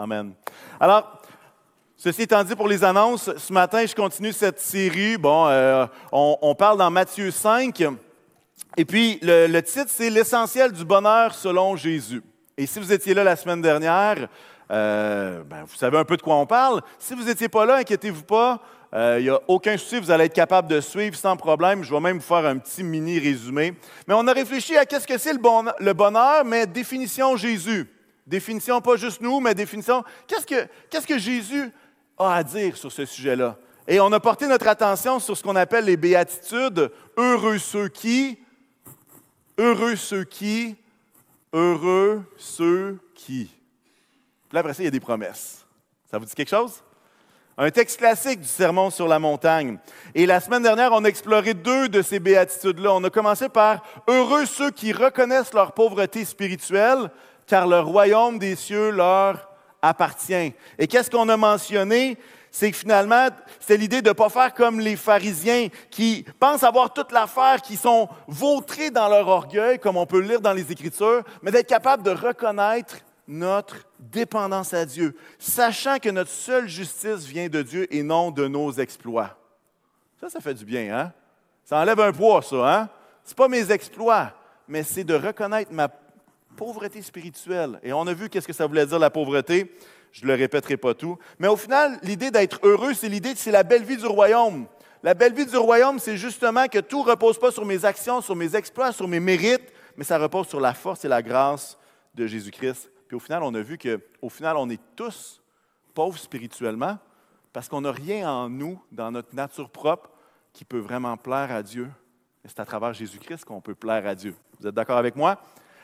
Amen. Alors, ceci étant dit pour les annonces, ce matin, je continue cette série. Bon, euh, on, parle dans Matthieu 5. Et puis, le, titre, c'est L'essentiel du bonheur selon Jésus. Et si vous étiez là la semaine dernière, euh, ben, vous savez un peu de quoi on parle. Si vous n'étiez pas là, inquiétez-vous pas. Il euh, n'y a aucun souci, vous allez être capable de suivre sans problème. Je vais même vous faire un petit mini résumé. Mais on a réfléchi à qu'est-ce que c'est le bonheur, mais définition Jésus. Définition pas juste nous, mais définition. Qu'est-ce que, qu'est-ce que Jésus a à dire sur ce sujet-là? Et on a porté notre attention sur ce qu'on appelle les béatitudes. Heureux ceux qui, heureux ceux qui, heureux ceux qui. Puis là, après ça, il y a des promesses. Ça vous dit quelque chose? un texte classique du Sermon sur la montagne. Et la semaine dernière, on a exploré deux de ces béatitudes-là. On a commencé par Heureux ceux qui reconnaissent leur pauvreté spirituelle, car le royaume des cieux leur appartient. Et qu'est-ce qu'on a mentionné? c'est que finalement, c'est l'idée de ne pas faire comme les pharisiens qui pensent avoir toute l'affaire, qui sont vautrés dans leur orgueil, comme on peut le lire dans les Écritures, mais d'être capable de reconnaître notre dépendance à Dieu, sachant que notre seule justice vient de Dieu et non de nos exploits. Ça, ça fait du bien, hein? Ça enlève un poids, ça, hein? Ce pas mes exploits, mais c'est de reconnaître ma pauvreté spirituelle. Et on a vu qu'est-ce que ça voulait dire la pauvreté. Je ne le répéterai pas tout. Mais au final, l'idée d'être heureux, c'est l'idée que c'est la belle vie du royaume. La belle vie du royaume, c'est justement que tout ne repose pas sur mes actions, sur mes exploits, sur mes mérites, mais ça repose sur la force et la grâce de Jésus-Christ puis au final, on a vu qu'au final, on est tous pauvres spirituellement parce qu'on n'a rien en nous, dans notre nature propre, qui peut vraiment plaire à Dieu. c'est à travers Jésus-Christ qu'on peut plaire à Dieu. Vous êtes d'accord avec moi?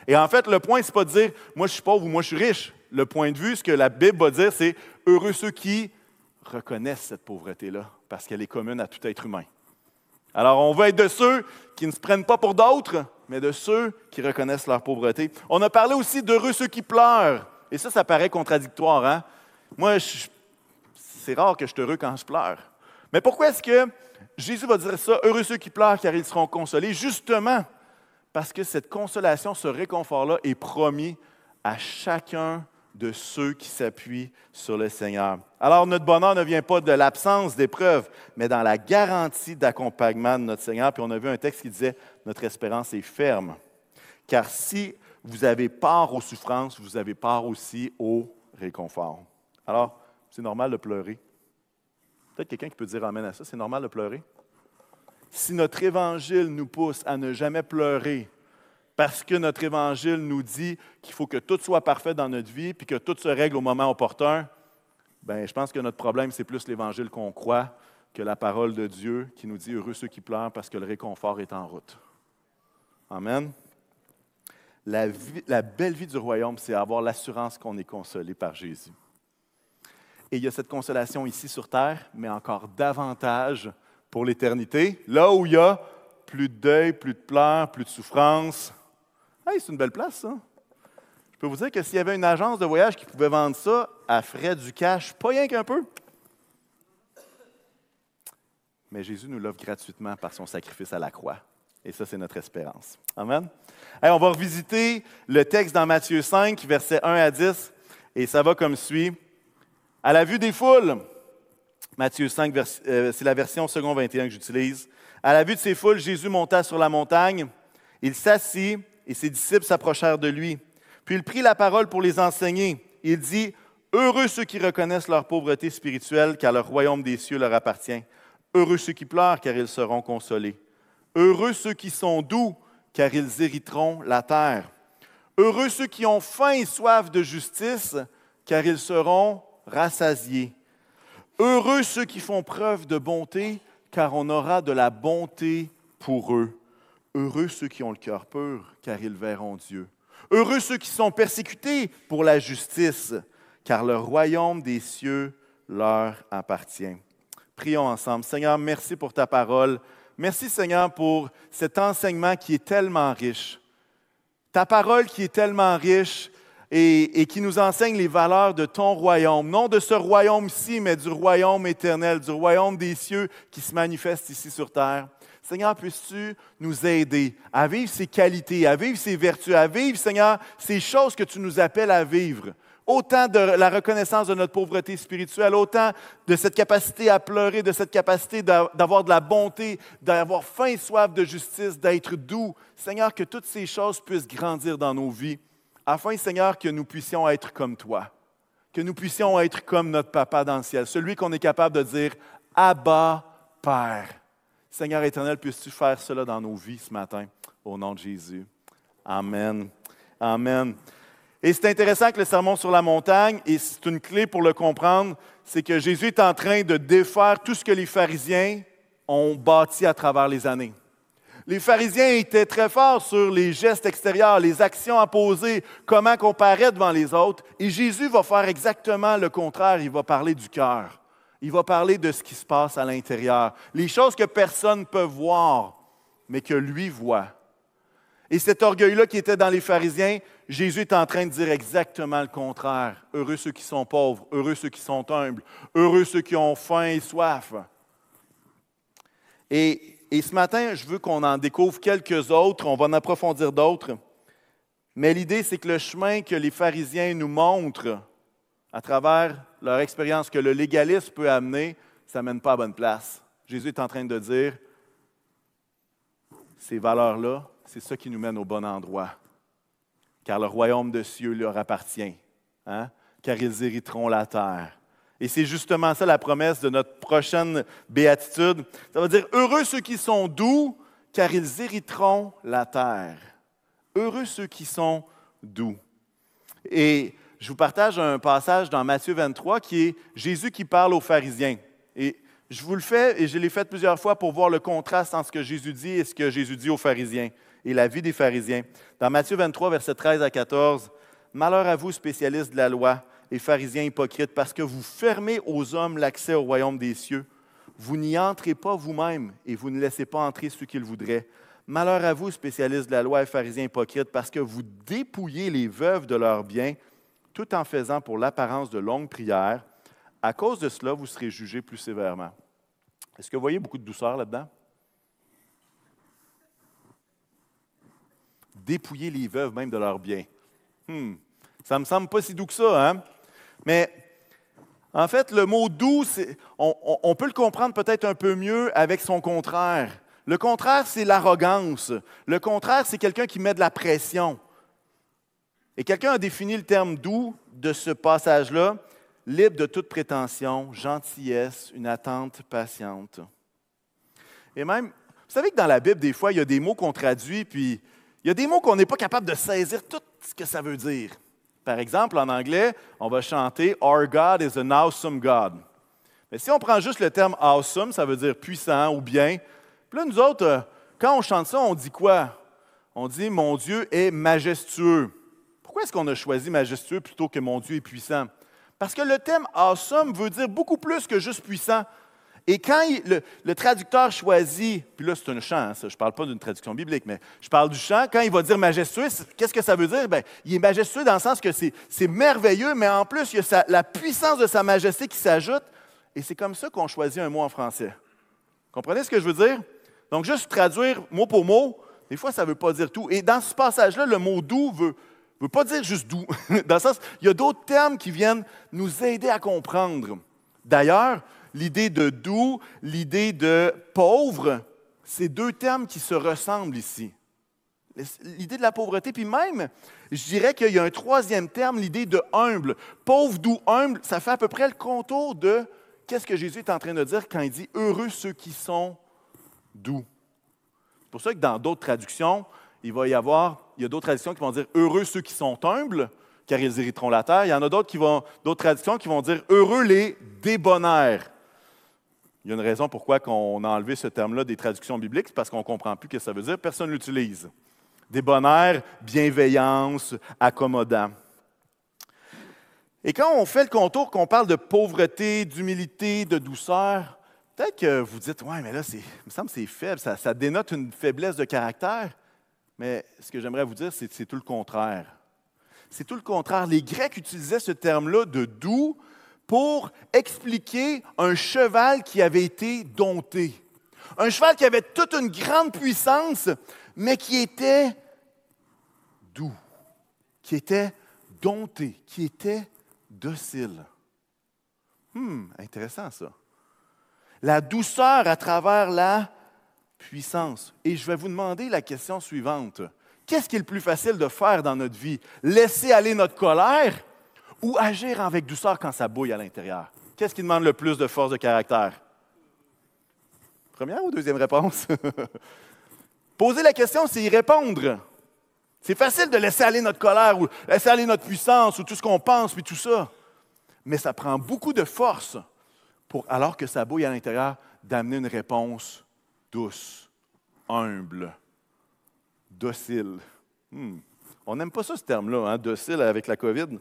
Et en fait, le point, ce n'est pas de dire moi je suis pauvre ou moi je suis riche. Le point de vue, ce que la Bible va dire, c'est heureux ceux qui reconnaissent cette pauvreté-là, parce qu'elle est commune à tout être humain. Alors, on veut être de ceux qui ne se prennent pas pour d'autres, mais de ceux qui reconnaissent leur pauvreté. On a parlé aussi d'heureux ceux qui pleurent. Et ça, ça paraît contradictoire. Hein? Moi, c'est rare que je suis heureux quand je pleure. Mais pourquoi est-ce que Jésus va dire ça? Heureux ceux qui pleurent, car ils seront consolés. Justement, parce que cette consolation, ce réconfort-là est promis à chacun de ceux qui s'appuient sur le Seigneur. Alors, notre bonheur ne vient pas de l'absence d'épreuves, mais dans la garantie d'accompagnement de notre Seigneur. Puis on a vu un texte qui disait, notre espérance est ferme. Car si vous avez part aux souffrances, vous avez part aussi au réconfort. Alors, c'est normal de pleurer. Peut-être quelqu'un qui peut dire Amen à ça, c'est normal de pleurer. Si notre évangile nous pousse à ne jamais pleurer, parce que notre évangile nous dit qu'il faut que tout soit parfait dans notre vie, puis que tout se règle au moment opportun, ben, je pense que notre problème, c'est plus l'évangile qu'on croit que la parole de Dieu qui nous dit heureux ceux qui pleurent parce que le réconfort est en route. Amen. La, la belle vie du royaume, c'est avoir l'assurance qu'on est consolé par Jésus. Et il y a cette consolation ici sur terre, mais encore davantage pour l'éternité, là où il y a plus de deuil, plus de pleurs, plus de souffrance, c'est une belle place, ça. Je peux vous dire que s'il y avait une agence de voyage qui pouvait vendre ça à frais du cash, pas rien qu'un peu. Mais Jésus nous l'offre gratuitement par son sacrifice à la croix. Et ça, c'est notre espérance. Amen. on va revisiter le texte dans Matthieu 5, versets 1 à 10, et ça va comme suit. À la vue des foules, Matthieu 5, euh, c'est la version second 21 que j'utilise. À la vue de ces foules, Jésus monta sur la montagne. Il s'assit et ses disciples s'approchèrent de lui. Puis il prit la parole pour les enseigner. Il dit, Heureux ceux qui reconnaissent leur pauvreté spirituelle, car le royaume des cieux leur appartient. Heureux ceux qui pleurent, car ils seront consolés. Heureux ceux qui sont doux, car ils hériteront la terre. Heureux ceux qui ont faim et soif de justice, car ils seront rassasiés. Heureux ceux qui font preuve de bonté, car on aura de la bonté pour eux. Heureux ceux qui ont le cœur pur, car ils verront Dieu. Heureux ceux qui sont persécutés pour la justice, car le royaume des cieux leur appartient. Prions ensemble. Seigneur, merci pour ta parole. Merci Seigneur pour cet enseignement qui est tellement riche. Ta parole qui est tellement riche et, qui nous enseigne les valeurs de ton royaume. Non de ce royaume-ci, mais du royaume éternel, du royaume des cieux qui se manifeste ici sur terre. Seigneur, puisses-tu nous aider à vivre ces qualités, à vivre ces vertus, à vivre, Seigneur, ces choses que tu nous appelles à vivre? autant de la reconnaissance de notre pauvreté spirituelle, autant de cette capacité à pleurer, de cette capacité d'avoir de la bonté, d'avoir faim et soif de justice, d'être doux. Seigneur, que toutes ces choses puissent grandir dans nos vies, afin, Seigneur, que nous puissions être comme toi, que nous puissions être comme notre Papa dans le ciel, celui qu'on est capable de dire Abba, Père. Seigneur éternel, puisses-tu faire cela dans nos vies ce matin, au nom de Jésus. Amen. Amen. Et c'est intéressant que le sermon sur la montagne, et c'est une clé pour le comprendre, c'est que Jésus est en train de défaire tout ce que les pharisiens ont bâti à travers les années. Les pharisiens étaient très forts sur les gestes extérieurs, les actions à poser, comment comparer devant les autres. Et Jésus va faire exactement le contraire. Il va parler du cœur. Il va parler de ce qui se passe à l'intérieur. Les choses que personne ne peut voir, mais que lui voit. Et cet orgueil-là qui était dans les pharisiens, Jésus est en train de dire exactement le contraire. Heureux ceux qui sont pauvres, heureux ceux qui sont humbles, heureux ceux qui ont faim et soif. Et, et ce matin, je veux qu'on en découvre quelques autres, on va en approfondir d'autres. Mais l'idée, c'est que le chemin que les pharisiens nous montrent à travers leur expérience que le légalisme peut amener, ça ne mène pas à bonne place. Jésus est en train de dire, ces valeurs-là, c'est ça qui nous mène au bon endroit. Car le royaume de cieux leur appartient, hein? car ils hériteront la terre. Et c'est justement ça la promesse de notre prochaine béatitude. Ça veut dire, heureux ceux qui sont doux, car ils hériteront la terre. Heureux ceux qui sont doux. Et je vous partage un passage dans Matthieu 23 qui est Jésus qui parle aux pharisiens. Et je vous le fais et je l'ai fait plusieurs fois pour voir le contraste entre ce que Jésus dit et ce que Jésus dit aux pharisiens et la vie des pharisiens. Dans Matthieu 23, versets 13 à 14, Malheur à vous, spécialistes de la loi et pharisiens hypocrites, parce que vous fermez aux hommes l'accès au royaume des cieux. Vous n'y entrez pas vous-même et vous ne laissez pas entrer ceux qu'ils voudraient. Malheur à vous, spécialistes de la loi et pharisiens hypocrites, parce que vous dépouillez les veuves de leurs biens tout en faisant pour l'apparence de longues prières. À cause de cela, vous serez jugés plus sévèrement. Est-ce que vous voyez beaucoup de douceur là-dedans? Dépouiller les veuves même de leurs biens. Hmm. Ça ne me semble pas si doux que ça, hein? Mais en fait, le mot doux, on, peut le comprendre peut-être un peu mieux avec son contraire. Le contraire, c'est l'arrogance. Le contraire, c'est quelqu'un qui met de la pression. Et quelqu'un a défini le terme doux de ce passage-là, libre de toute prétention, gentillesse, une attente patiente. Et même, vous savez que dans la Bible, des fois, il y a des mots qu'on traduit, puis il y a des mots qu'on n'est pas capable de saisir tout ce que ça veut dire. Par exemple, en anglais, on va chanter Our God is an awesome God. Mais si on prend juste le terme awesome, ça veut dire puissant ou bien. Puis là, nous autres, euh, quand on chante ça, on dit quoi? On dit Mon Dieu est majestueux. Pourquoi est-ce qu'on a choisi majestueux plutôt que mon Dieu est puissant? Parce que le thème awesome veut dire beaucoup plus que juste puissant. Et quand le, traducteur choisit, puis là c'est un chant, je ne parle pas d'une traduction biblique, mais je parle du chant, quand il va dire majestueux, qu'est-ce que ça veut dire? Bien, il est majestueux dans le sens que c'est merveilleux, mais en plus, il y a la puissance de sa majesté qui s'ajoute. Et c'est comme ça qu'on choisit un mot en français. Comprenez ce que je veux dire? Donc, juste traduire mot pour mot, des fois, ça ne veut pas dire tout. Et dans ce passage-là, le mot doux ne veut pas dire juste doux. Dans le sens, il y a d'autres termes qui viennent nous aider à comprendre. D'ailleurs, l'idée de doux, l'idée de pauvre, c'est deux termes qui se ressemblent ici. L'idée de la pauvreté, puis même, je dirais qu'il y a un troisième terme, l'idée de humble. Pauvre, doux, humble, ça fait à peu près le contour de qu'est-ce que Jésus est en train de dire quand il dit heureux ceux qui sont doux. C'est pour ça que dans d'autres traductions, il va y avoir, il y a d'autres traditions qui vont dire heureux ceux qui sont humbles, car ils hériteront la terre. Il y en a d'autres qui vont, d'autres traditions qui vont dire heureux les débonnaires. Il y a une raison pourquoi on a enlevé ce terme-là des traductions bibliques, c'est parce qu'on ne comprend plus ce que ça veut dire. Personne ne l'utilise. Débonnaire, bienveillance, accommodant. Et quand on fait le contour, qu'on parle de pauvreté, d'humilité, de douceur, peut-être que vous dites, ouais, mais là, il me semble que c'est faible, ça, ça dénote une faiblesse de caractère. Mais ce que j'aimerais vous dire, c'est que c'est tout le contraire. C'est tout le contraire. Les Grecs utilisaient ce terme-là de doux pour expliquer un cheval qui avait été dompté. Un cheval qui avait toute une grande puissance, mais qui était doux, qui était dompté, qui était docile. Hum, intéressant ça. La douceur à travers la puissance. Et je vais vous demander la question suivante. Qu'est-ce qui est le plus facile de faire dans notre vie? Laisser aller notre colère ou agir avec douceur quand ça bouille à l'intérieur? Qu'est-ce qui demande le plus de force de caractère? Première ou deuxième réponse? Poser la question, c'est y répondre. C'est facile de laisser aller notre colère ou laisser aller notre puissance ou tout ce qu'on pense, puis tout ça. Mais ça prend beaucoup de force pour, alors que ça bouille à l'intérieur, d'amener une réponse douce, humble, docile. Hmm. On n'aime pas ça, ce terme-là, hein, docile avec la COVID.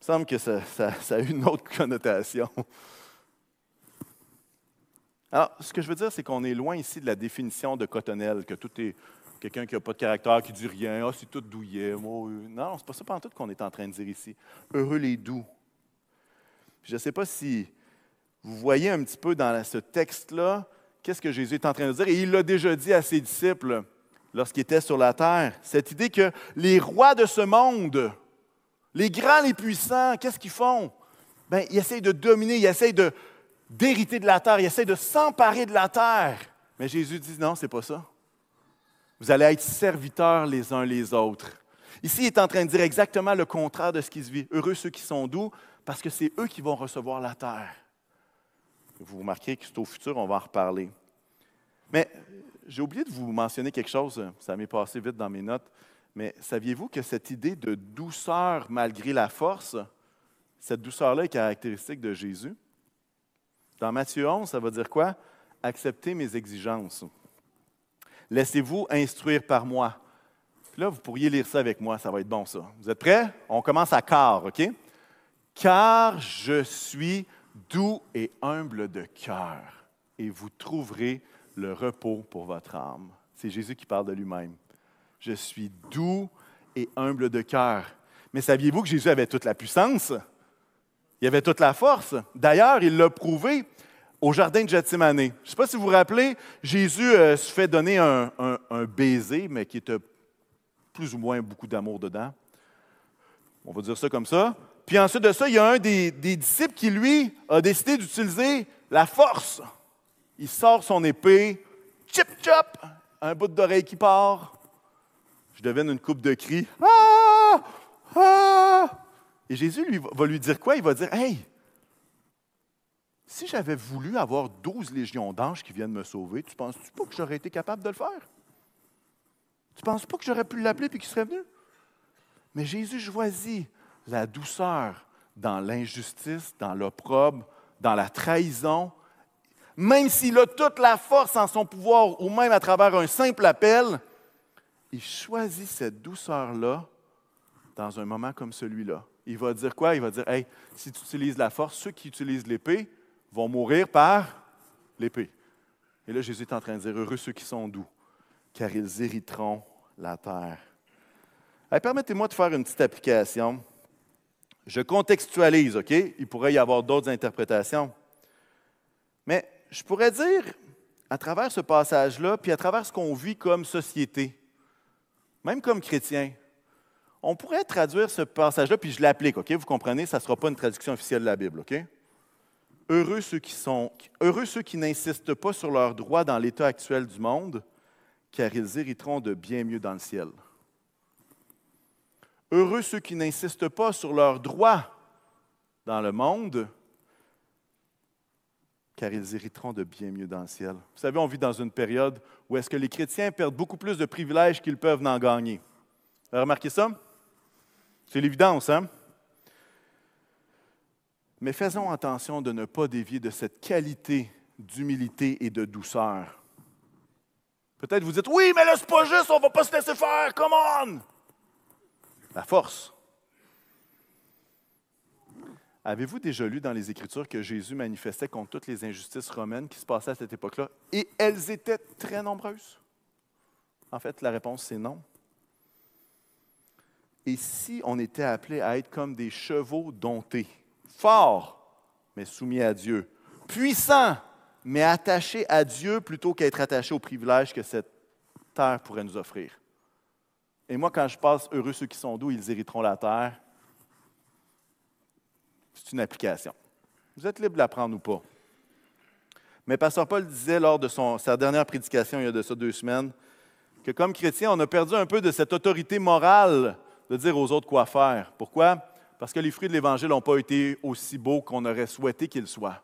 Me semble que ça, ça a une autre connotation. Alors, ce que je veux dire, c'est qu'on est loin ici de la définition de Cotonnelle, que tout est quelqu'un qui n'a pas de caractère, qui dit rien, ah, c'est tout douillet. Non, c'est pas ça pas tout qu'on est en train de dire ici. Heureux les doux. je ne sais pas si vous voyez un petit peu dans ce texte-là, qu'est-ce que Jésus est en train de dire? Et il l'a déjà dit à ses disciples lorsqu'il était sur la terre. Cette idée que les rois de ce monde, les grands, les puissants, qu'est-ce qu'ils font? Bien, ils essayent de dominer, ils essayent d'hériter de la terre, il essaie de s'emparer de la terre. Mais Jésus dit non, c'est pas ça. Vous allez être serviteurs les uns les autres. Ici, il est en train de dire exactement le contraire de ce qui se vit. Heureux ceux qui sont doux, parce que c'est eux qui vont recevoir la terre. Vous remarquez que c'est au futur, on va en reparler. Mais j'ai oublié de vous mentionner quelque chose, ça m'est passé vite dans mes notes, mais saviez-vous que cette idée de douceur malgré la force, cette douceur-là est caractéristique de Jésus? Dans Matthieu 11, ça va dire quoi? Acceptez mes exigences. Laissez-vous instruire par moi. Là, vous pourriez lire ça avec moi, ça va être bon ça. Vous êtes prêts? On commence à car, OK? Car je suis doux et humble de cœur, et vous trouverez le repos pour votre âme. C'est Jésus qui parle de lui-même. Je suis doux et humble de cœur. Mais saviez-vous que Jésus avait toute la puissance? Il avait toute la force. D'ailleurs, il l'a prouvé au jardin de Gethsemane. Je ne sais pas si vous vous rappelez, Jésus euh, se fait donner un, baiser, mais qui était plus ou moins beaucoup d'amour dedans. On va dire ça comme ça. Puis ensuite de ça, il y a un des, disciples qui, lui, a décidé d'utiliser la force. Il sort son épée, chip chop, un bout d'oreille qui part. Je devine une coupe de cris. Ah! Ah! Et Jésus va lui dire quoi? Il va dire Hey, si j'avais voulu avoir douze légions d'anges qui viennent me sauver, tu penses-tu pas que j'aurais été capable de le faire? Tu penses pas que j'aurais pu l'appeler et qu'il serait venu? Mais Jésus choisit la douceur dans l'injustice, dans l'opprobre, dans la trahison. Même s'il a toute la force en son pouvoir, ou même à travers un simple appel, il choisit cette douceur-là dans un moment comme celui-là il va dire quoi? Il va dire, hey, si tu utilises la force, ceux qui utilisent l'épée vont mourir par l'épée. Et là, Jésus est en train de dire, heureux ceux qui sont doux, car ils hériteront la terre. Permettez-moi de faire une petite application. Je contextualise, OK? Il pourrait y avoir d'autres interprétations. Mais je pourrais dire, à travers ce passage-là, puis à travers ce qu'on vit comme société, même comme chrétien, on pourrait traduire ce passage-là, puis je l'applique, OK? Vous comprenez, ça ne sera pas une traduction officielle de la Bible, OK? Heureux ceux qui sont, heureux ceux qui n'insistent pas sur leurs droits dans l'état actuel du monde, car ils hériteront de bien mieux dans le ciel. Heureux ceux qui n'insistent pas sur leurs droits dans le monde, car ils hériteront de bien mieux dans le ciel. Vous savez, on vit dans une période où est-ce que les chrétiens perdent beaucoup plus de privilèges qu'ils peuvent en gagner? Vous avez remarqué ça? C'est l'évidence, hein? Mais faisons attention de ne pas dévier de cette qualité d'humilité et de douceur. Peut-être vous dites, oui, mais là, c'est pas juste, on va pas se laisser faire, come on! La force. Avez-vous déjà lu dans les Écritures que Jésus manifestait contre toutes les injustices romaines qui se passaient à cette époque-là? Et elles étaient très nombreuses? En fait, la réponse, c'est non. Et si on était appelé à être comme des chevaux domptés, forts, mais soumis à Dieu, puissants, mais attachés à Dieu plutôt qu'être attachés aux privilèges que cette terre pourrait nous offrir. Et moi, quand je passe heureux ceux qui sont doux, ils hériteront la terre, C'est une application. Vous êtes libre de la prendre ou pas. Mais Pasteur Paul disait lors de sa dernière prédication, il y a de ça deux semaines, que comme chrétien, on a perdu un peu de cette autorité morale de dire aux autres quoi faire. Pourquoi? Parce que les fruits de l'Évangile n'ont pas été aussi beaux qu'on aurait souhaité qu'ils soient.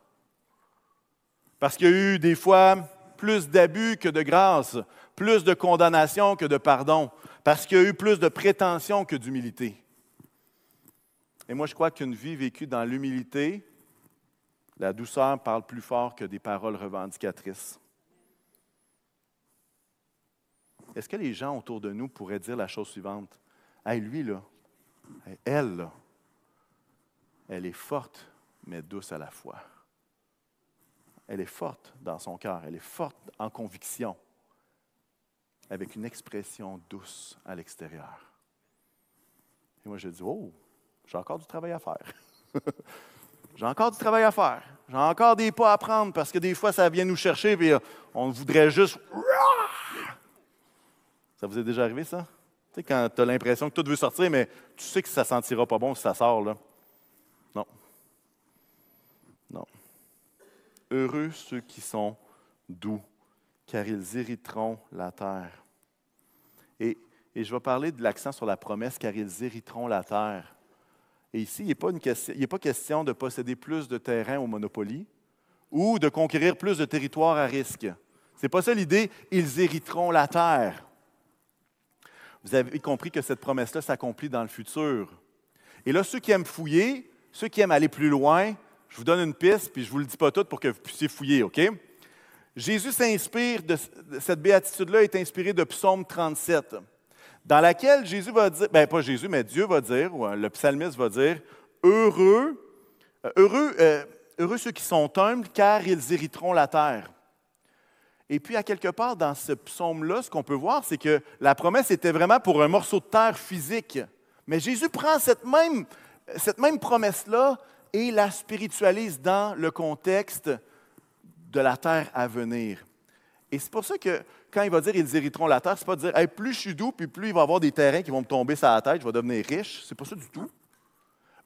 Parce qu'il y a eu des fois plus d'abus que de grâce, plus de condamnation que de pardon, parce qu'il y a eu plus de prétention que d'humilité. Et moi, je crois qu'une vie vécue dans l'humilité, la douceur parle plus fort que des paroles revendicatrices. Est-ce que les gens autour de nous pourraient dire la chose suivante? Hey, lui, là, elle, là, elle est forte, mais douce à la fois. Elle est forte dans son cœur, elle est forte en conviction, avec une expression douce à l'extérieur. Et moi, je dis, oh, j'ai encore du travail à faire. j'ai encore du travail à faire. J'ai encore des pas à prendre parce que des fois, ça vient nous chercher et euh, on voudrait juste. Ça vous est déjà arrivé, ça? Tu sais, quand tu as l'impression que tout veut sortir, mais tu sais que ça ne sentira pas bon si ça sort, là. Non. Non. Heureux ceux qui sont doux, car ils hériteront la terre. Et, et je vais parler de l'accent sur la promesse, car ils hériteront la terre. Et ici, il n'est pas, pas, question de posséder plus de terrain au Monopoly ou de conquérir plus de territoire à risque. Ce n'est pas ça l'idée, ils hériteront la terre. Vous avez compris que cette promesse-là s'accomplit dans le futur. Et là, ceux qui aiment fouiller, ceux qui aiment aller plus loin, je vous donne une piste, puis je ne vous le dis pas toute pour que vous puissiez fouiller, OK? Jésus s'inspire de cette béatitude-là est inspirée de Psaume 37 dans laquelle Jésus va dire, ben pas Jésus, mais Dieu va dire, ou le psalmiste va dire, heureux, euh, heureux, euh, heureux ceux qui sont humbles, car ils hériteront la terre. Et puis, à quelque part, dans ce psaume-là, ce qu'on peut voir, c'est que la promesse était vraiment pour un morceau de terre physique. Mais Jésus prend cette même, cette même promesse-là et la spiritualise dans le contexte de la terre à venir. Et c'est pour ça que quand il va dire ils hériteront la terre, ce n'est pas dire plus je suis doux, puis plus il va y avoir des terrains qui vont me tomber sur la tête, je vais devenir riche. C'est pas ça du tout.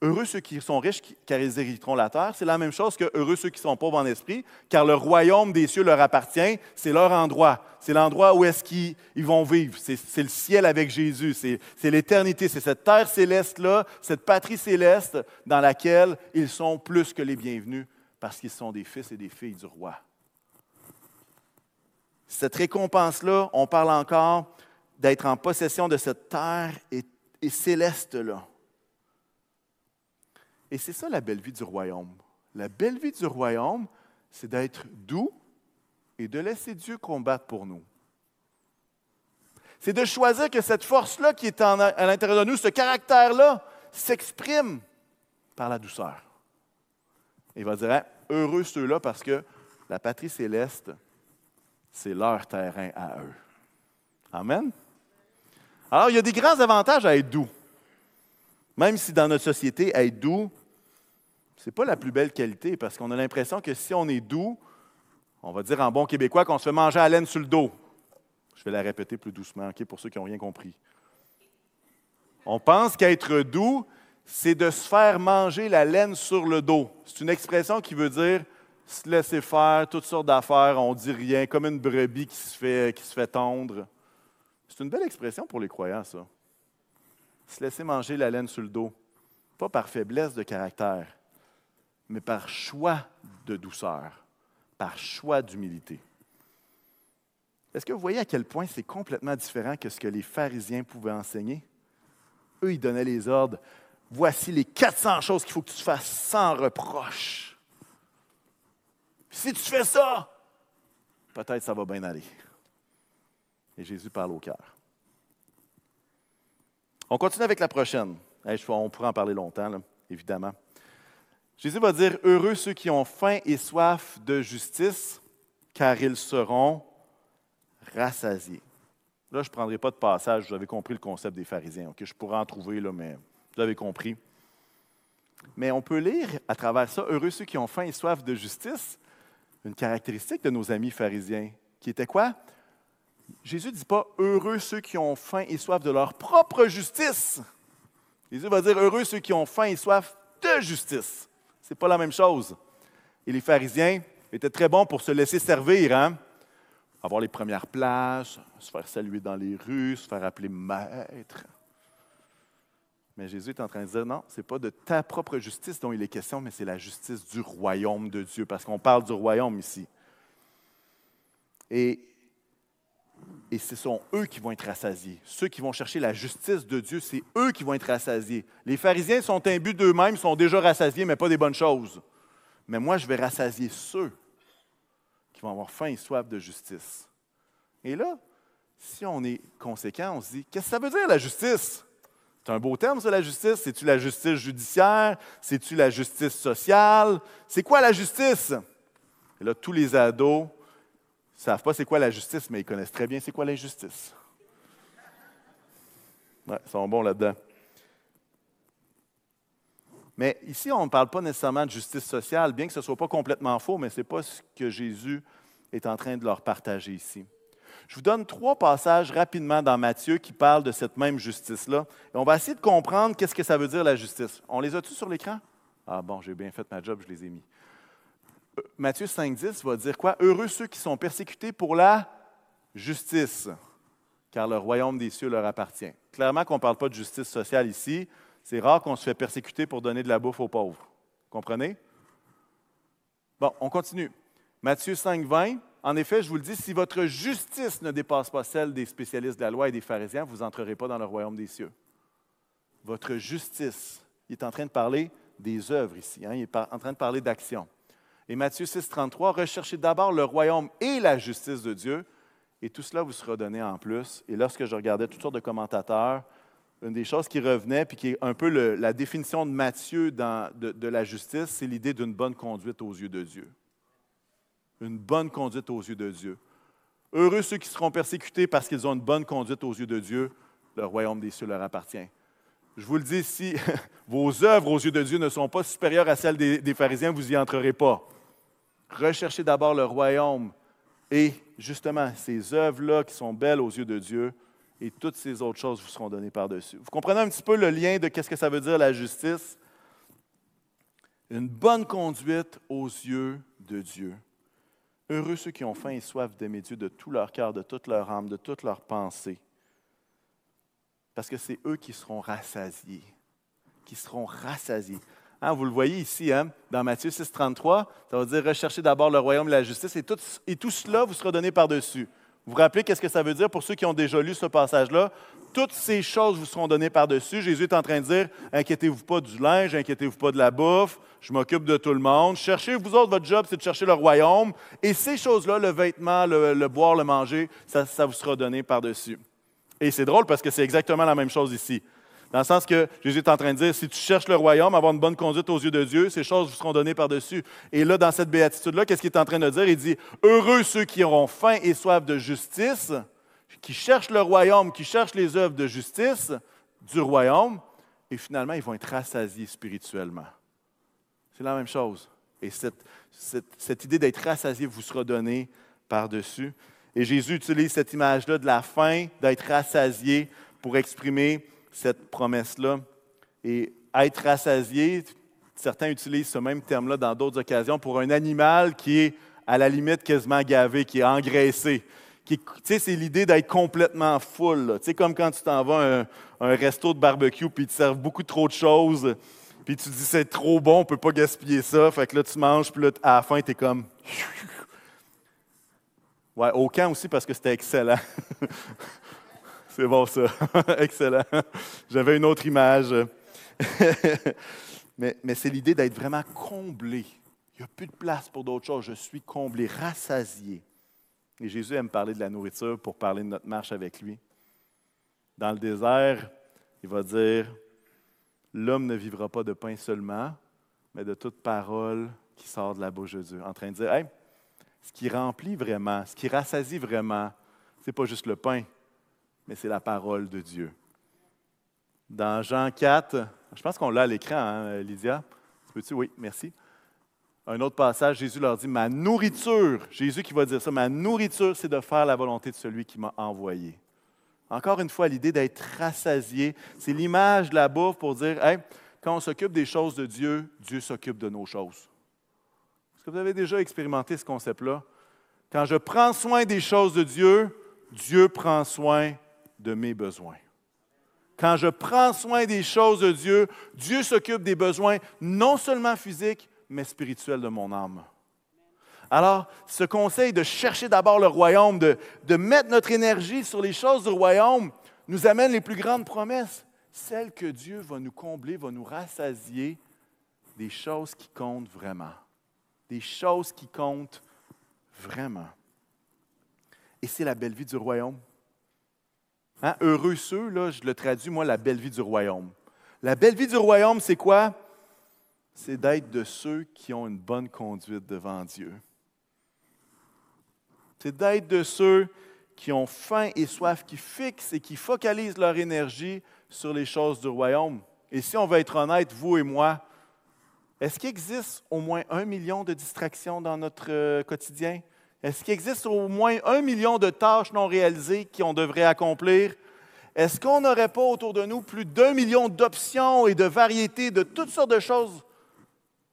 Heureux ceux qui sont riches, car ils hériteront la terre. C'est la même chose que heureux ceux qui sont pauvres en esprit, car le royaume des cieux leur appartient. C'est leur endroit. C'est l'endroit où est-ce qu'ils vont vivre. C'est le ciel avec Jésus. C'est l'éternité. C'est cette terre céleste-là, cette patrie céleste dans laquelle ils sont plus que les bienvenus, parce qu'ils sont des fils et des filles du roi. Cette récompense-là, on parle encore d'être en possession de cette terre et, céleste-là. Et c'est ça la belle vie du royaume. La belle vie du royaume, c'est d'être doux et de laisser Dieu combattre pour nous. C'est de choisir que cette force-là qui est à l'intérieur de nous, ce caractère-là, s'exprime par la douceur. il va dire, hein, heureux ceux-là parce que la patrie céleste, c'est leur terrain à eux. Amen. Alors, il y a des grands avantages à être doux. Même si dans notre société, être doux, ce n'est pas la plus belle qualité, parce qu'on a l'impression que si on est doux, on va dire en bon québécois qu'on se fait manger à laine sur le dos. Je vais la répéter plus doucement, pour ceux qui n'ont rien compris. On pense qu'être doux, c'est de se faire manger la laine sur le dos. C'est une expression qui veut dire se laisser faire, toutes sortes d'affaires, on dit rien, comme une brebis qui se fait, qui se fait tondre. C'est une belle expression pour les croyants, ça. Se laisser manger la laine sur le dos. Pas par faiblesse de caractère, mais par choix de douceur, par choix d'humilité. Est-ce que vous voyez à quel point c'est complètement différent que ce que les pharisiens pouvaient enseigner? Eux, ils donnaient les ordres. Voici les 400 choses qu'il faut que tu fasses sans reproche. Si tu fais ça, peut-être ça va bien aller. Et Jésus parle au cœur. On continue avec la prochaine. On pourrait en parler longtemps, évidemment. Jésus va dire, Heureux ceux qui ont faim et soif de justice, car ils seront rassasiés. Là, je ne prendrai pas de passage, vous avez compris le concept des pharisiens. Je pourrais en trouver, là, mais vous avez compris. Mais on peut lire à travers ça, Heureux ceux qui ont faim et soif de justice, une caractéristique de nos amis pharisiens, qui était quoi? Jésus ne dit pas heureux ceux qui ont faim et soif de leur propre justice. Jésus va dire heureux ceux qui ont faim et soif de justice. C'est pas la même chose. Et les pharisiens étaient très bons pour se laisser servir, hein? avoir les premières places, se faire saluer dans les rues, se faire appeler maître. Mais Jésus est en train de dire non, ce n'est pas de ta propre justice dont il est question, mais c'est la justice du royaume de Dieu, parce qu'on parle du royaume ici. Et, ce sont eux qui vont être rassasiés. Ceux qui vont chercher la justice de Dieu, c'est eux qui vont être rassasiés. Les pharisiens sont imbus d'eux-mêmes, sont déjà rassasiés, mais pas des bonnes choses. Mais moi, je vais rassasier ceux qui vont avoir faim et soif de justice. Et là, si on est conséquent, on se dit, qu'est-ce que ça veut dire la justice? C'est un beau terme, c'est la justice. C'est-tu la justice judiciaire? C'est-tu la justice sociale? C'est quoi la justice? Et là, tous les ados ne savent pas c'est quoi la justice, mais ils connaissent très bien c'est quoi l'injustice. Ouais, ils sont bons là-dedans. Mais ici, on ne parle pas nécessairement de justice sociale, bien que ce ne soit pas complètement faux, mais ce n'est pas ce que Jésus est en train de leur partager ici. Je vous donne trois passages rapidement dans Matthieu qui parlent de cette même justice-là. Et on va essayer de comprendre qu'est-ce que ça veut dire la justice. On les a-tu sur l'écran? Ah bon, j'ai bien fait ma job, je les ai mis. Euh, Matthieu 5,10 va dire quoi? Heureux ceux qui sont persécutés pour la justice, car le royaume des cieux leur appartient. Clairement qu'on ne parle pas de justice sociale ici. C'est rare qu'on se fait persécuter pour donner de la bouffe aux pauvres. Comprenez? Bon, on continue. Matthieu 5, 20. En effet, je vous le dis, si votre justice ne dépasse pas celle des spécialistes de la loi et des pharisiens, vous n'entrerez pas dans le royaume des cieux. Votre justice. Il est en train de parler des œuvres ici. Hein? Il est en train de parler d'action. Et Matthieu 6, 33, recherchez d'abord le royaume et la justice de Dieu, et tout cela vous sera donné en plus. Et lorsque je regardais toutes sortes de commentateurs, une des choses qui revenait, puis qui est un peu la définition de Matthieu de, la justice, c'est l'idée d'une bonne conduite aux yeux de Dieu. Une bonne conduite aux yeux de Dieu. Heureux ceux qui seront persécutés parce qu'ils ont une bonne conduite aux yeux de Dieu, le royaume des cieux leur appartient. Je vous le dis, si vos œuvres aux yeux de Dieu ne sont pas supérieures à celles des, pharisiens, vous n'y entrerez pas. Recherchez d'abord le royaume et justement ces œuvres-là qui sont belles aux yeux de Dieu, et toutes ces autres choses vous seront données par-dessus. Vous comprenez un petit peu le lien de qu'est-ce que ça veut dire la justice? Une bonne conduite aux yeux de Dieu. Heureux ceux qui ont faim et soif d'aimer Dieu de tout leur cœur, de toute leur âme, de toute leur pensée. Parce que c'est eux qui seront rassasiés. Qui seront rassasiés. Hein, vous le voyez ici, hein, dans Matthieu 6, 33, ça veut dire rechercher d'abord le royaume et la justice, et tout, et tout cela vous sera donné par-dessus. Vous vous rappelez qu'est-ce que ça veut dire pour ceux qui ont déjà lu ce passage-là? Toutes ces choses vous seront données par-dessus. Jésus est en train de dire, inquiétez-vous pas du linge, inquiétez-vous pas de la bouffe, je m'occupe de tout le monde. Cherchez, vous autres, votre job, c'est de chercher le royaume. Et ces choses-là, le vêtement, le, boire, le manger, ça, ça vous sera donné par-dessus. Et c'est drôle parce que c'est exactement la même chose ici. Dans le sens que Jésus est en train de dire, si tu cherches le royaume, avoir une bonne conduite aux yeux de Dieu, ces choses vous seront données par-dessus. Et là, dans cette béatitude-là, qu'est-ce qu'il est en train de dire? Il dit, heureux ceux qui auront faim et soif de justice, qui cherchent le royaume, qui cherchent les œuvres de justice du royaume, et finalement, ils vont être rassasiés spirituellement. C'est la même chose. Et cette, idée d'être rassasié vous sera donnée par-dessus. Et Jésus utilise cette image-là de la faim, d'être rassasié, pour exprimer cette promesse-là. Et être rassasié, certains utilisent ce même terme-là dans d'autres occasions pour un animal qui est à la limite quasiment gavé, qui est engraissé. Qui, c'est l'idée d'être complètement full. Sais, comme quand tu t'en vas à un, resto de barbecue puis ils te servent beaucoup trop de choses, puis tu te dis c'est trop bon, on ne peut pas gaspiller ça. Fait que là, tu manges, puis là, à la fin, tu es comme. Ouais, au camp aussi parce que c'était excellent. C'est bon ça. Excellent. J'avais une autre image. mais, c'est l'idée d'être vraiment comblé. Il n'y a plus de place pour d'autres choses. Je suis comblé, rassasié. Et Jésus aime parler de la nourriture pour parler de notre marche avec lui. Dans le désert, il va dire, l'homme ne vivra pas de pain seulement, mais de toute parole qui sort de la bouche de Dieu. En train de dire, ce qui remplit vraiment, ce qui rassasie vraiment, ce n'est pas juste le pain, mais c'est la parole de Dieu. Dans Jean 4, je pense qu'on l'a à l'écran, hein, Lydia? Peux-tu? Oui, merci. Un autre passage, Jésus leur dit, ma nourriture, Jésus qui va dire ça, ma nourriture, c'est de faire la volonté de celui qui m'a envoyé. Encore une fois, l'idée d'être rassasié, c'est l'image de la bouffe pour dire, quand on s'occupe des choses de Dieu, Dieu s'occupe de nos choses. Est-ce que vous avez déjà expérimenté ce concept-là? Quand je prends soin des choses de Dieu, Dieu prend soin de mes besoins. Quand je prends soin des choses de Dieu, Dieu s'occupe des besoins non seulement physiques, mais spirituels de mon âme. Alors, ce conseil de chercher d'abord le royaume, de, mettre notre énergie sur les choses du royaume, nous amène les plus grandes promesses, celles que Dieu va nous combler, va nous rassasier des choses qui comptent vraiment. Des choses qui comptent vraiment. Et c'est la belle vie du royaume. Hein? Heureux ceux, là, je le traduis, moi, la belle vie du royaume. La belle vie du royaume, c'est quoi? C'est d'être de ceux qui ont une bonne conduite devant Dieu. C'est d'être de ceux qui ont faim et soif, qui fixent et qui focalisent leur énergie sur les choses du royaume. Et si on veut être honnête, vous et moi, est-ce qu'il existe au moins un million de distractions dans notre euh, quotidien? Est-ce qu'il existe au moins un million de tâches non réalisées qu'on devrait accomplir? Est-ce qu'on n'aurait pas autour de nous plus d'un million d'options et de variétés de toutes sortes de choses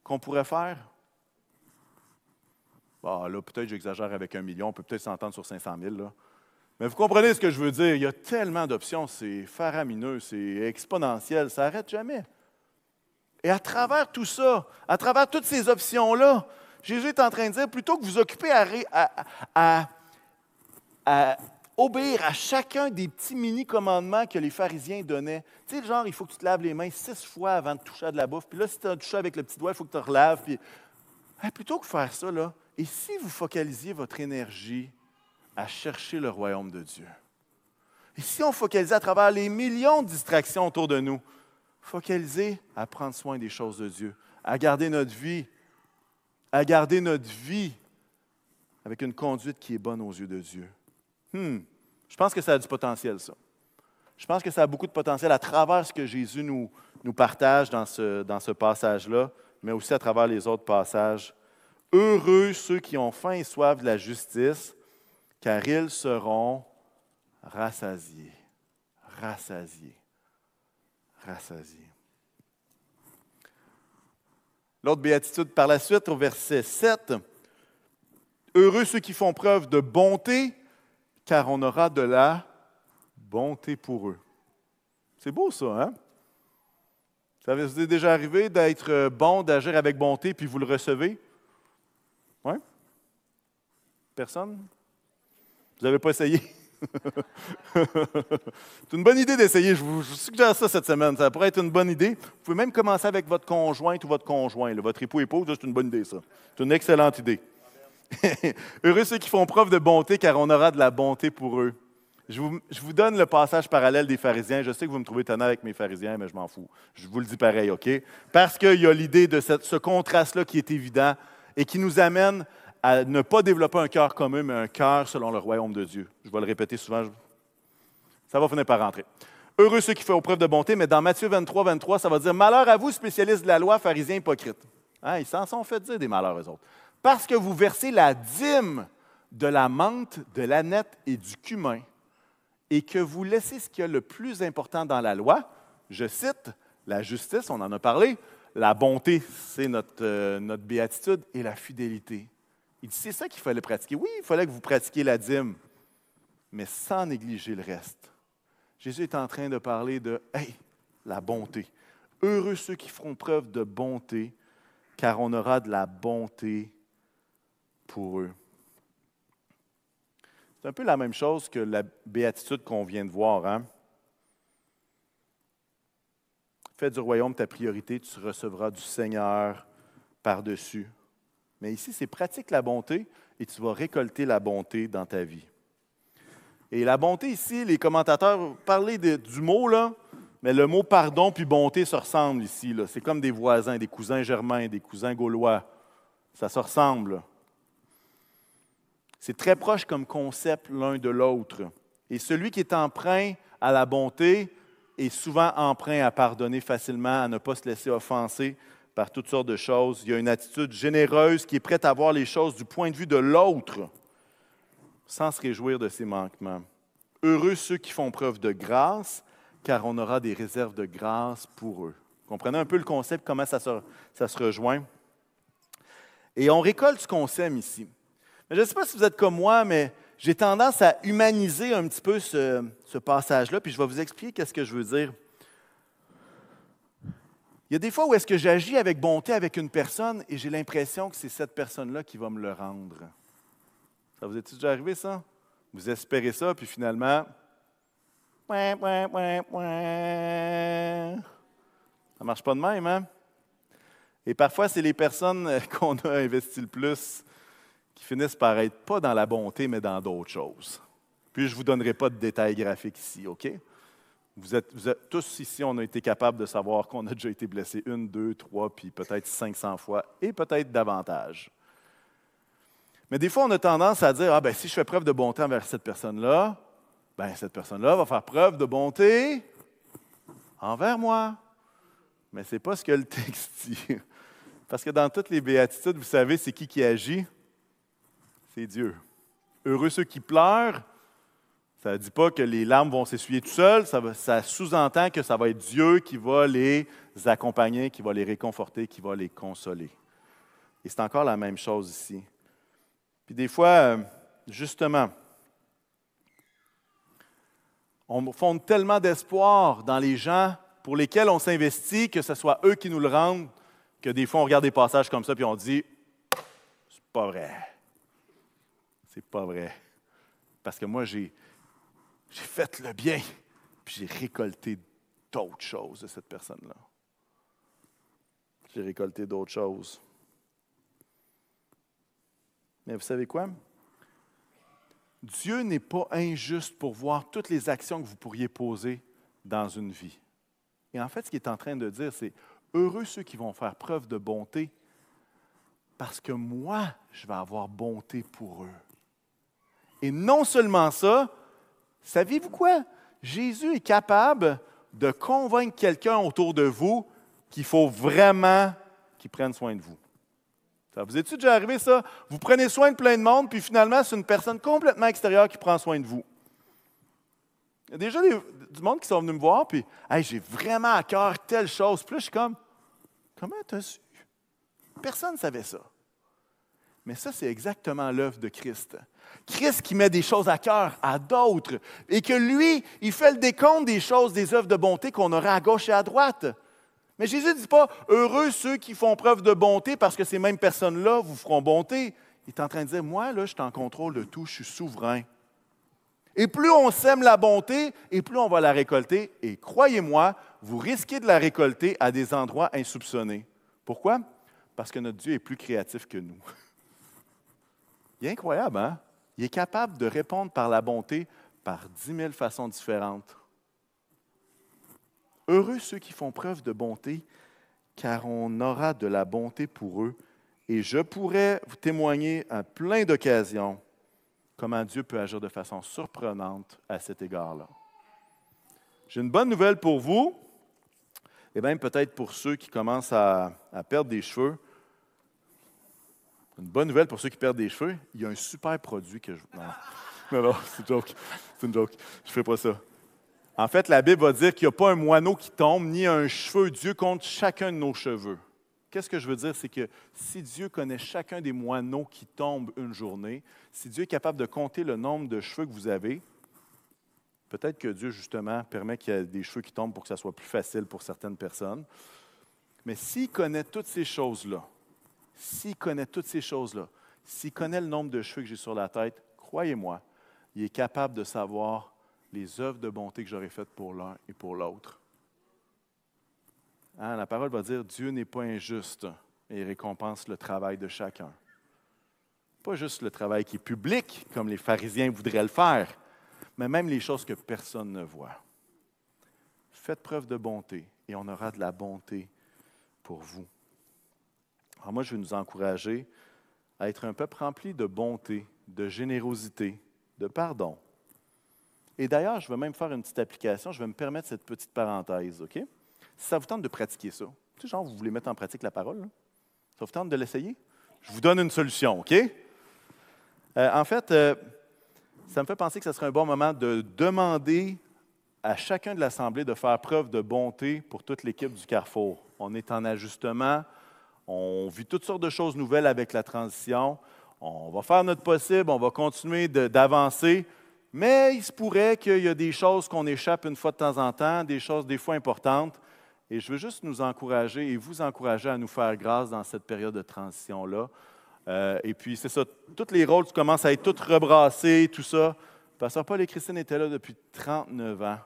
qu'on pourrait faire? Bon, là, peut-être j'exagère avec un million, on peut peut-être s'entendre sur 500 000. Là. Mais vous comprenez ce que je veux dire? Il y a tellement d'options, c'est faramineux, c'est exponentiel, ça n'arrête jamais. Et à travers tout ça, à travers toutes ces options-là, Jésus est en train de dire, plutôt que vous occuper à, à, obéir à chacun des petits mini-commandements que les pharisiens donnaient. Tu sais, genre, il faut que tu te laves les mains six fois avant de toucher à de la bouffe. Puis là, si tu as touché avec le petit doigt, il faut que tu te relaves. Puis... plutôt que faire ça, là, et si vous focalisiez votre énergie à chercher le royaume de Dieu? Et si on focalisait à travers les millions de distractions autour de nous, focaliser à prendre soin des choses de Dieu, à garder notre vie à garder notre vie avec une conduite qui est bonne aux yeux de Dieu. Hmm. Je pense que ça a du potentiel, ça. Je pense que ça a beaucoup de potentiel à travers ce que Jésus nous, nous partage dans ce, dans ce passage-là, mais aussi à travers les autres passages. Heureux ceux qui ont faim et soif de la justice, car ils seront rassasiés. Rassasiés. Rassasiés. L'autre béatitude par la suite, au verset 7. Heureux ceux qui font preuve de bonté, car on aura de la bonté pour eux. C'est beau ça, hein? Ça vous est déjà arrivé d'être bon, d'agir avec bonté, puis vous le recevez? Oui? Personne? Vous n'avez pas essayé? c'est une bonne idée d'essayer. Je vous suggère ça cette semaine. Ça pourrait être une bonne idée. Vous pouvez même commencer avec votre conjointe ou votre conjoint, votre époux épouse. C'est une bonne idée, ça. C'est une excellente idée. Heureux ceux qui font preuve de bonté, car on aura de la bonté pour eux. Je vous, donne le passage parallèle des pharisiens. Je sais que vous me trouvez étonnant avec mes pharisiens, mais je m'en fous. Je vous le dis pareil, OK? Parce qu'il y a l'idée de ce contraste-là qui est évident et qui nous amène à ne pas développer un cœur commun, mais un cœur selon le royaume de Dieu. Je vais le répéter souvent. Ça va finir par rentrer. Heureux ceux qui font preuve de bonté, mais dans Matthieu 23, 23, ça va dire Malheur à vous, spécialistes de la loi, pharisiens hypocrites. Hein, ils s'en sont fait dire des malheurs, aux autres. Parce que vous versez la dîme de la menthe, de l'aneth et du cumin, et que vous laissez ce qui est le plus important dans la loi, je cite, la justice, on en a parlé, la bonté, c'est notre, euh, notre béatitude, et la fidélité. Il dit, c'est ça qu'il fallait pratiquer. Oui, il fallait que vous pratiquiez la dîme, mais sans négliger le reste. Jésus est en train de parler de, la bonté. Heureux ceux qui feront preuve de bonté, car on aura de la bonté pour eux. C'est un peu la même chose que la béatitude qu'on vient de voir. Hein? Fais du royaume ta priorité, tu recevras du Seigneur par-dessus. Mais ici, c'est pratique la bonté et tu vas récolter la bonté dans ta vie. Et la bonté ici, les commentateurs parlaient du mot, là, mais le mot pardon puis bonté se ressemblent ici. C'est comme des voisins, des cousins germains, des cousins gaulois. Ça se ressemble. C'est très proche comme concept l'un de l'autre. Et celui qui est emprunt à la bonté est souvent emprunt à pardonner facilement, à ne pas se laisser offenser, par toutes sortes de choses. Il y a une attitude généreuse qui est prête à voir les choses du point de vue de l'autre, sans se réjouir de ses manquements. Heureux ceux qui font preuve de grâce, car on aura des réserves de grâce pour eux. comprenez un peu le concept, comment ça se, ça se rejoint? Et on récolte ce qu'on sème ici. Mais je ne sais pas si vous êtes comme moi, mais j'ai tendance à humaniser un petit peu ce, ce passage-là, puis je vais vous expliquer qu'est-ce que je veux dire. Il y a des fois où est-ce que j'agis avec bonté avec une personne et j'ai l'impression que c'est cette personne-là qui va me le rendre. Ça vous est déjà arrivé, ça? Vous espérez ça, puis finalement, ça ne marche pas de même, hein? Et parfois, c'est les personnes qu'on a investies le plus qui finissent par être pas dans la bonté, mais dans d'autres choses. Puis, je ne vous donnerai pas de détails graphiques ici, OK? Vous êtes, tous ici, on a été capables de savoir qu'on a déjà été blessé une, deux, trois, puis peut-être 500 fois, et peut-être davantage. Mais des fois, on a tendance à dire, ah ben si je fais preuve de bonté envers cette personne-là, ben cette personne-là va faire preuve de bonté envers moi. Mais ce n'est pas ce que le texte dit. Parce que dans toutes les béatitudes, vous savez, c'est qui qui agit? C'est Dieu. Heureux ceux qui pleurent, ça ne dit pas que les larmes vont s'essuyer tout seuls, ça, ça sous-entend que ça va être Dieu qui va les accompagner, qui va les réconforter, qui va les consoler. Et c'est encore la même chose ici. Puis des fois, euh, justement, on fonde tellement d'espoir dans les gens pour lesquels on s'investit, que ce soit eux qui nous le rendent, que des fois on regarde des passages comme ça puis on dit c'est pas vrai. C'est pas vrai. Parce que moi, j'ai j'ai fait le bien, puis j'ai récolté d'autres choses de cette personne-là. J'ai récolté d'autres choses. Mais vous savez quoi? Dieu n'est pas injuste pour voir toutes les actions que vous pourriez poser dans une vie. Et en fait, ce qu'il est en train de dire, c'est heureux ceux qui vont faire preuve de bonté, parce que moi, je vais avoir bonté pour eux. Et non seulement ça, Savez-vous quoi? Jésus est capable de convaincre quelqu'un autour de vous qu'il faut vraiment qu'il prenne soin de vous. Ça vous est-il déjà arrivé ça? Vous prenez soin de plein de monde, puis finalement, c'est une personne complètement extérieure qui prend soin de vous. Il y a déjà du monde qui sont venus me voir, puis j'ai vraiment à cœur telle chose. Puis là, je suis comme, comment tu as su? Personne ne savait ça. Mais ça, c'est exactement l'œuvre de Christ. Christ qui met des choses à cœur à d'autres et que lui, il fait le décompte des choses, des œuvres de bonté qu'on aurait à gauche et à droite. Mais Jésus ne dit pas heureux ceux qui font preuve de bonté parce que ces mêmes personnes-là vous feront bonté. Il est en train de dire moi, là, je suis en contrôle de tout, je suis souverain. Et plus on sème la bonté, et plus on va la récolter. Et croyez-moi, vous risquez de la récolter à des endroits insoupçonnés. Pourquoi? Parce que notre Dieu est plus créatif que nous. Il est incroyable, hein? Il est capable de répondre par la bonté par dix mille façons différentes. Heureux ceux qui font preuve de bonté, car on aura de la bonté pour eux. Et je pourrais vous témoigner à plein d'occasions comment Dieu peut agir de façon surprenante à cet égard-là. J'ai une bonne nouvelle pour vous, et même peut-être pour ceux qui commencent à, à perdre des cheveux. Une bonne nouvelle pour ceux qui perdent des cheveux, il y a un super produit que je. Non, non, c'est une joke. C'est une joke. Je ne fais pas ça. En fait, la Bible va dire qu'il n'y a pas un moineau qui tombe, ni un cheveu. Dieu compte chacun de nos cheveux. Qu'est-ce que je veux dire? C'est que si Dieu connaît chacun des moineaux qui tombent une journée, si Dieu est capable de compter le nombre de cheveux que vous avez, peut-être que Dieu, justement, permet qu'il y ait des cheveux qui tombent pour que ça soit plus facile pour certaines personnes. Mais s'il connaît toutes ces choses-là, s'il connaît toutes ces choses-là, s'il connaît le nombre de cheveux que j'ai sur la tête, croyez-moi, il est capable de savoir les œuvres de bonté que j'aurais faites pour l'un et pour l'autre. Hein, la parole va dire Dieu n'est pas injuste et récompense le travail de chacun. Pas juste le travail qui est public, comme les pharisiens voudraient le faire, mais même les choses que personne ne voit. Faites preuve de bonté et on aura de la bonté pour vous. Alors moi, je veux nous encourager à être un peuple rempli de bonté, de générosité, de pardon. Et d'ailleurs, je vais même faire une petite application. Je vais me permettre cette petite parenthèse, OK? Si ça vous tente de pratiquer ça, tu sais, genre, vous voulez mettre en pratique la parole, ça vous tente de l'essayer? Je vous donne une solution, OK? Euh, en fait, euh, ça me fait penser que ce serait un bon moment de demander à chacun de l'Assemblée de faire preuve de bonté pour toute l'équipe du Carrefour. On est en ajustement, on vit toutes sortes de choses nouvelles avec la transition. On va faire notre possible, on va continuer d'avancer, mais il se pourrait qu'il y ait des choses qu'on échappe une fois de temps en temps, des choses des fois importantes. Et je veux juste nous encourager et vous encourager à nous faire grâce dans cette période de transition-là. Euh, et puis, c'est ça, tous les rôles commencent à être tous rebrassés, tout ça. Pasteur Paul et Christine étaient là depuis 39 ans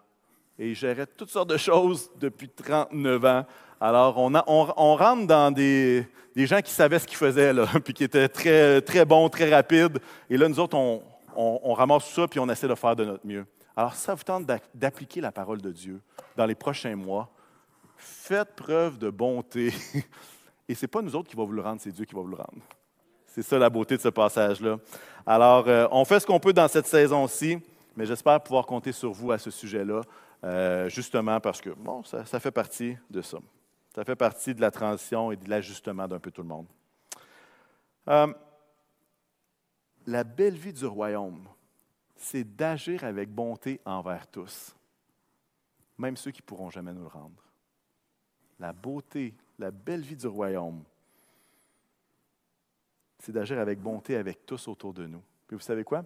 et ils géraient toutes sortes de choses depuis 39 ans. Alors, on, rentre dans des, gens qui savaient ce qu'ils faisaient, puis qui étaient très, très bons, très rapides. Et là, nous autres, on, ramasse ça, puis on essaie de faire de notre mieux. Alors, ça vous tente d'appliquer la parole de Dieu dans les prochains mois, faites preuve de bonté. Et ce n'est pas nous autres qui va vous le rendre, c'est Dieu qui va vous le rendre. C'est ça la beauté de ce passage-là. Alors, euh, on fait ce qu'on peut dans cette saison-ci, mais j'espère pouvoir compter sur vous à ce sujet-là, euh, justement parce que, bon, ça, fait partie de ça. Ça fait partie de la transition et de l'ajustement d'un peu tout le monde. Euh, la belle vie du royaume, c'est d'agir avec bonté envers tous, même ceux qui ne pourront jamais nous le rendre la beauté, la belle vie du royaume, c'est d'agir avec bonté avec tous autour de nous. Puis vous savez quoi?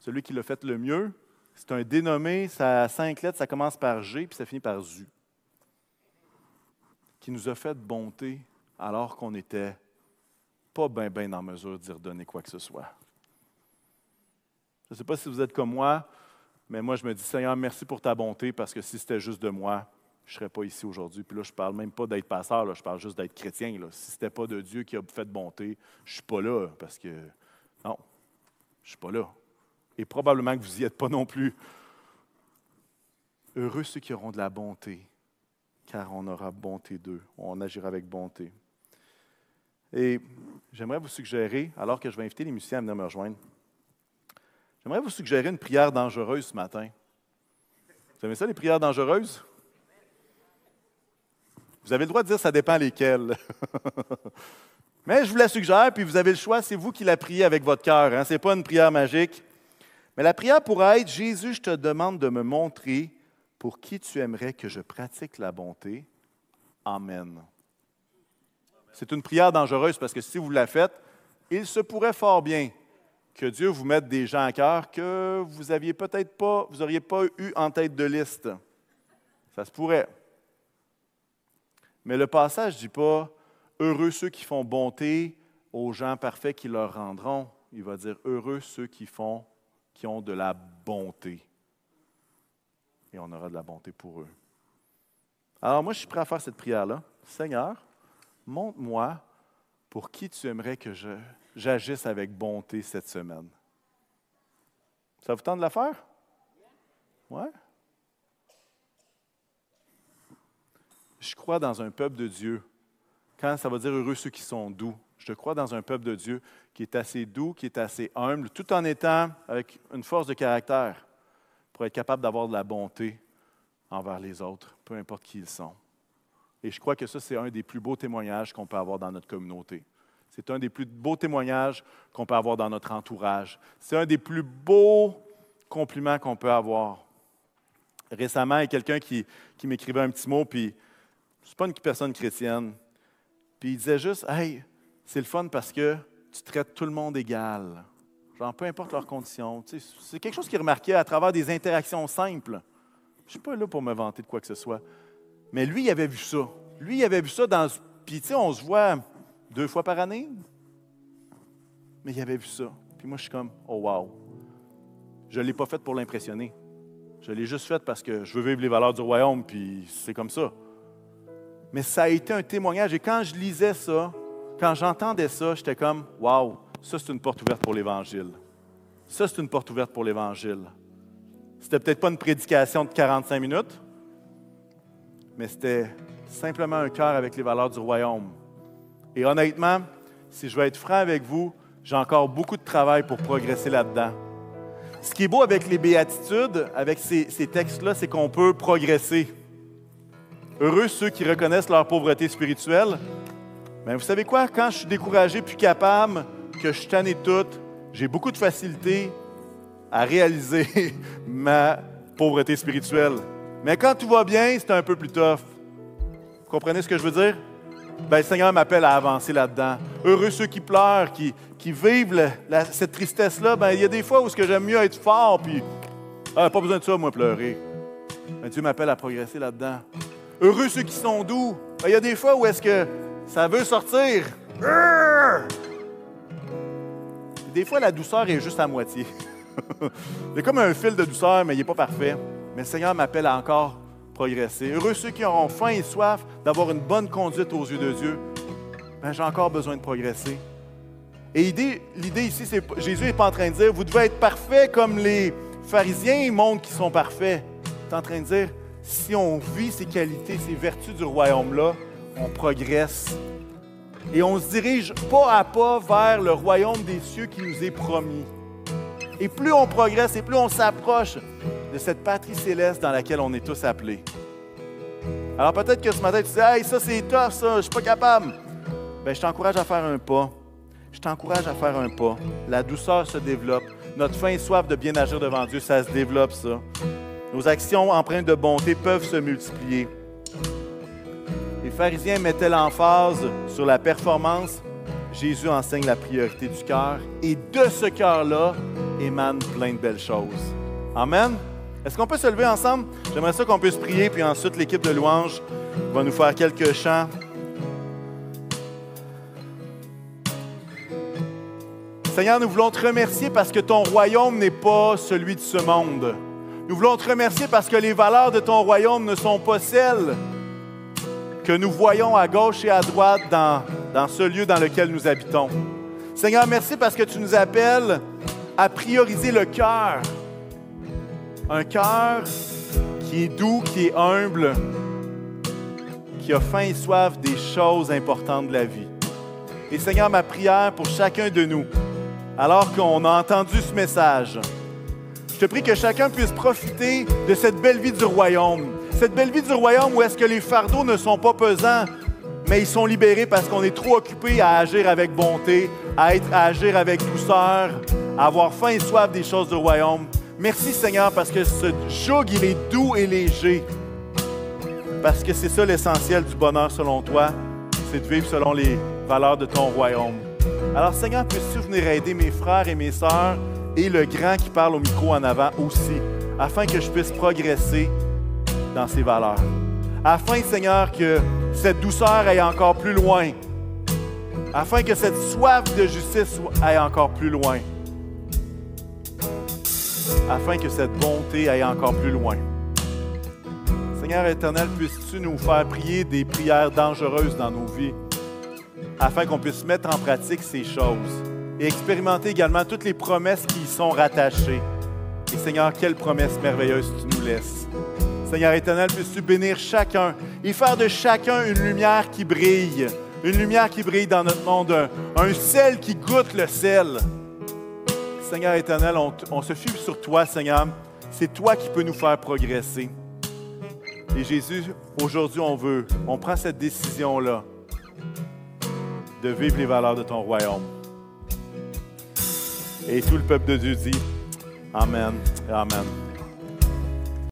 Celui qui l'a fait le mieux, c'est un dénommé, ça a cinq lettres, ça commence par G, puis ça finit par ZU. Qui nous a fait bonté alors qu'on n'était pas bien ben en mesure d'y redonner quoi que ce soit. Je ne sais pas si vous êtes comme moi, mais moi je me dis, Seigneur, merci pour ta bonté, parce que si c'était juste de moi, je ne serais pas ici aujourd'hui. Puis là, je ne parle même pas d'être pasteur, là, je parle juste d'être chrétien. Là. Si ce n'était pas de Dieu qui a fait bonté, je ne suis pas là parce que, non, je ne suis pas là. Et probablement que vous n'y êtes pas non plus. Heureux ceux qui auront de la bonté, car on aura bonté d'eux. On agira avec bonté. Et j'aimerais vous suggérer, alors que je vais inviter les musiciens à venir me rejoindre, j'aimerais vous suggérer une prière dangereuse ce matin. Vous savez ça, les prières dangereuses? Vous avez le droit de dire ça dépend lesquels. Mais je vous la suggère, puis vous avez le choix, c'est vous qui la priez avec votre cœur. Hein? Ce n'est pas une prière magique. Mais la prière pourrait être Jésus, je te demande de me montrer pour qui tu aimerais que je pratique la bonté. Amen. C'est une prière dangereuse parce que si vous la faites, il se pourrait fort bien que Dieu vous mette des gens à cœur que vous aviez peut-être pas, vous n'auriez pas eu en tête de liste. Ça se pourrait. Mais le passage ne dit pas Heureux ceux qui font bonté aux gens parfaits qui leur rendront. Il va dire Heureux ceux qui font, qui ont de la bonté. Et on aura de la bonté pour eux. Alors moi, je suis prêt à faire cette prière-là. Seigneur, montre-moi pour qui tu aimerais que j'agisse avec bonté cette semaine. Ça vous tente de la faire? Ouais? je crois dans un peuple de Dieu. Quand ça va dire heureux ceux qui sont doux, je crois dans un peuple de Dieu qui est assez doux, qui est assez humble, tout en étant avec une force de caractère pour être capable d'avoir de la bonté envers les autres, peu importe qui ils sont. Et je crois que ça, c'est un des plus beaux témoignages qu'on peut avoir dans notre communauté. C'est un des plus beaux témoignages qu'on peut avoir dans notre entourage. C'est un des plus beaux compliments qu'on peut avoir. Récemment, il y a quelqu'un qui, m'écrivait un petit mot, puis c'est pas une personne chrétienne. Puis il disait juste, hey, c'est le fun parce que tu traites tout le monde égal. Genre, peu importe leurs conditions. c'est quelque chose qu'il remarquait à travers des interactions simples. Je ne suis pas là pour me vanter de quoi que ce soit. Mais lui, il avait vu ça. Lui, il avait vu ça dans. Puis, tu sais, on se voit deux fois par année. Mais il avait vu ça. Puis moi, je suis comme, oh wow. Je ne l'ai pas fait pour l'impressionner. Je l'ai juste fait parce que je veux vivre les valeurs du royaume, puis c'est comme ça. Mais ça a été un témoignage. Et quand je lisais ça, quand j'entendais ça, j'étais comme, waouh, ça c'est une porte ouverte pour l'Évangile. Ça c'est une porte ouverte pour l'Évangile. C'était peut-être pas une prédication de 45 minutes, mais c'était simplement un cœur avec les valeurs du royaume. Et honnêtement, si je veux être franc avec vous, j'ai encore beaucoup de travail pour progresser là-dedans. Ce qui est beau avec les béatitudes, avec ces textes-là, c'est qu'on peut progresser. Heureux ceux qui reconnaissent leur pauvreté spirituelle. Mais vous savez quoi? Quand je suis découragé, plus capable, que je tanne toute, j'ai beaucoup de facilité à réaliser ma pauvreté spirituelle. Mais quand tout va bien, c'est un peu plus tough. Vous comprenez ce que je veux dire? Ben, le Seigneur m'appelle à avancer là-dedans. Heureux ceux qui pleurent, qui, qui vivent cette tristesse-là. Ben, il y a des fois où ce que j'aime mieux être fort, puis ah, pas besoin de ça, moi, pleurer. Ben, Dieu m'appelle à progresser là-dedans. Heureux ceux qui sont doux. Ben, il y a des fois où est-ce que ça veut sortir. Des fois, la douceur est juste à moitié. A comme un fil de douceur, mais il n'est pas parfait. Mais le Seigneur m'appelle à encore progresser. Heureux ceux qui auront faim et soif d'avoir une bonne conduite aux yeux de Dieu. Ben, j'ai encore besoin de progresser. Et l'idée ici, c'est Jésus n'est pas en train de dire, vous devez être parfait comme les pharisiens montrent qu'ils sont parfaits. Il est en train de dire, si on vit ces qualités, ces vertus du royaume-là, on progresse. Et on se dirige pas à pas vers le royaume des cieux qui nous est promis. Et plus on progresse et plus on s'approche de cette patrie céleste dans laquelle on est tous appelés. Alors peut-être que ce matin, tu dis Hey, ça c'est tough, ça, je suis pas capable. Bien, je t'encourage à faire un pas. Je t'encourage à faire un pas. La douceur se développe. Notre faim et soif de bien agir devant Dieu, ça se développe, ça. Nos actions empreintes de bonté peuvent se multiplier. Pharisiens mettaient l'emphase sur la performance. Jésus enseigne la priorité du cœur. Et de ce cœur-là émanent plein de belles choses. Amen. Est-ce qu'on peut se lever ensemble? J'aimerais ça qu'on puisse prier, puis ensuite l'équipe de louange va nous faire quelques chants. Seigneur, nous voulons te remercier parce que ton royaume n'est pas celui de ce monde. Nous voulons te remercier parce que les valeurs de ton royaume ne sont pas celles que nous voyons à gauche et à droite dans, ce lieu dans lequel nous habitons. Seigneur, merci parce que tu nous appelles à prioriser le cœur. Un cœur qui est doux, qui est humble, qui a faim et soif des choses importantes de la vie. Et Seigneur, ma prière pour chacun de nous, alors qu'on a entendu ce message. Je te prie que chacun puisse profiter de cette belle vie du royaume. Cette belle vie du royaume où est-ce que les fardeaux ne sont pas pesants, mais ils sont libérés parce qu'on est trop occupé à agir avec bonté, à, être, à agir avec douceur, à avoir faim et soif des choses du royaume. Merci Seigneur parce que ce joug, il est doux et léger. Parce que c'est ça l'essentiel du bonheur selon toi, c'est de vivre selon les valeurs de ton royaume. Alors, Seigneur, puisses-tu venir aider mes frères et mes sœurs et le grand qui parle au micro en avant aussi, afin que je puisse progresser dans ces valeurs. Afin, Seigneur, que cette douceur aille encore plus loin. Afin que cette soif de justice aille encore plus loin. Afin que cette bonté aille encore plus loin. Seigneur éternel, puisses-tu nous faire prier des prières dangereuses dans nos vies? afin qu'on puisse mettre en pratique ces choses et expérimenter également toutes les promesses qui y sont rattachées. Et Seigneur, quelle promesse merveilleuse tu nous laisses. Seigneur éternel, puisses-tu bénir chacun et faire de chacun une lumière qui brille, une lumière qui brille dans notre monde, un, sel qui goûte le sel. Seigneur éternel, on, se fie sur toi, Seigneur. C'est toi qui peux nous faire progresser. Et Jésus, aujourd'hui, on veut, on prend cette décision-là de vivre les valeurs de ton royaume. Et tout le peuple de Dieu dit Amen Amen.